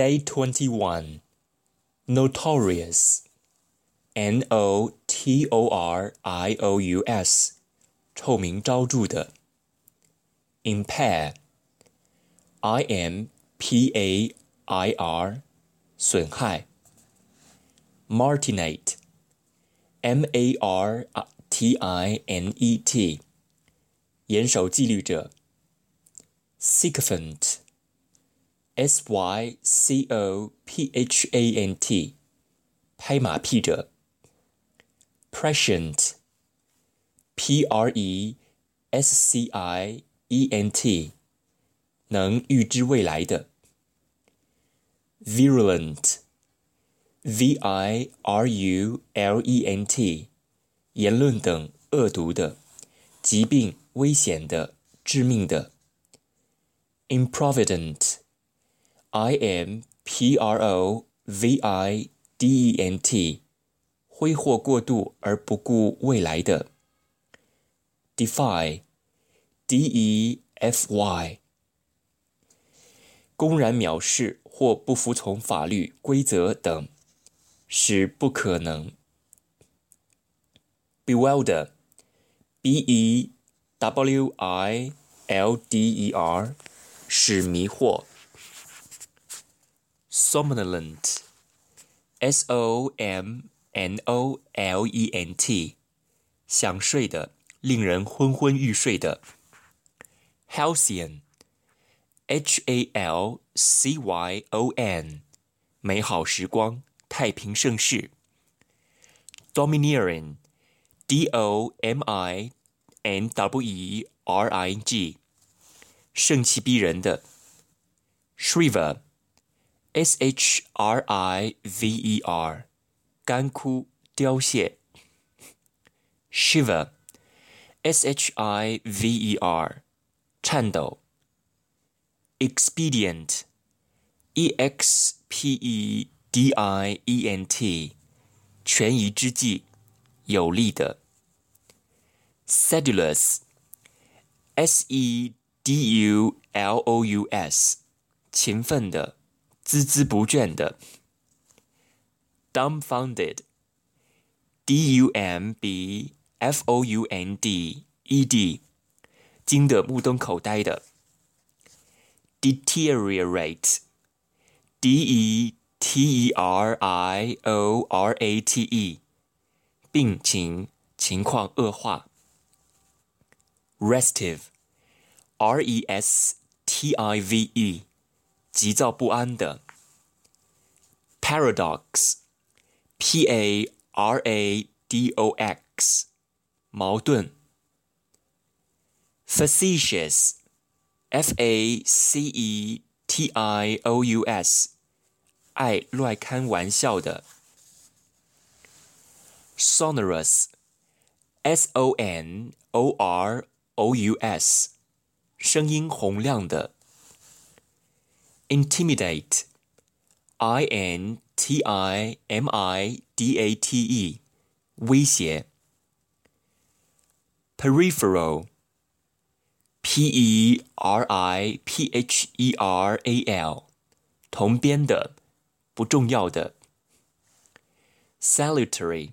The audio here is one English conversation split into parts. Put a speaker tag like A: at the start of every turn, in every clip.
A: Day 21 Notorious. N O T O R I O U S. 臭名昭著的。Impair. I M P A I R. 损害。Martinet. M A R T I N E T. 严守纪律者。Sycophant. S Y C O P H A N T，拍马屁者。Prescient，P R E S C I E N T，能预知未来的。Virulent，V I R U L E N T，言论等恶毒的，疾病、危险的、致命的。Improvident。 I M P R O V I D E N T，挥霍过度而不顾未来的。Defy，D E F Y，公然藐视或不服从法律规则等，是不可能。Bewilder，B E W I L D E R，使迷惑。 Somnolent, s o m n o l e n t，想睡的，令人昏昏欲睡的。halcyon, h a l c y o n，美好时光，太平盛世。domineering, d o m i n w e r i n g，盛气逼人的。shriver S H R I V E R，干枯、凋谢。Shiver，S H I V E R，颤抖。Expedient，E X P E D I E N T，权宜之计，有利的。Sedulous，S E D U L O U S，勤奋的。孜孜不倦的，dumbfounded，d u m b f o u n d e d，惊得目瞪口呆的，deteriorate，d e t e r i o r a t e，病情情况恶化，restive，r e s t i v e。 急躁不安的，paradox，p a r a d o x，矛盾，facetious，f a c e t i o u s，爱乱开玩笑的，sonorous，s o n o r o u s，声音洪亮的。intimidate, I N T I M I D A T E，威胁。peripheral, P E R I P H E R A L，同边的，不重要的。salutary,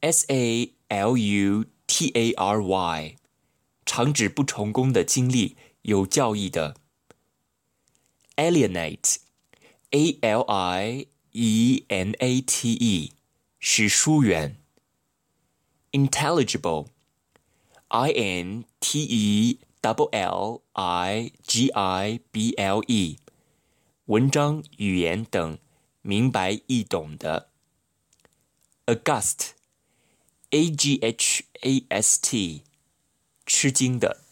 A: S A L U T A R Y，常指不成功的经历，有教义的。 alienate, a l i e n a t e，是疏远。intelligible, i n t e double l i g i b l e，文章、语言等明白易懂的。aghast, a g h a s t，吃惊的。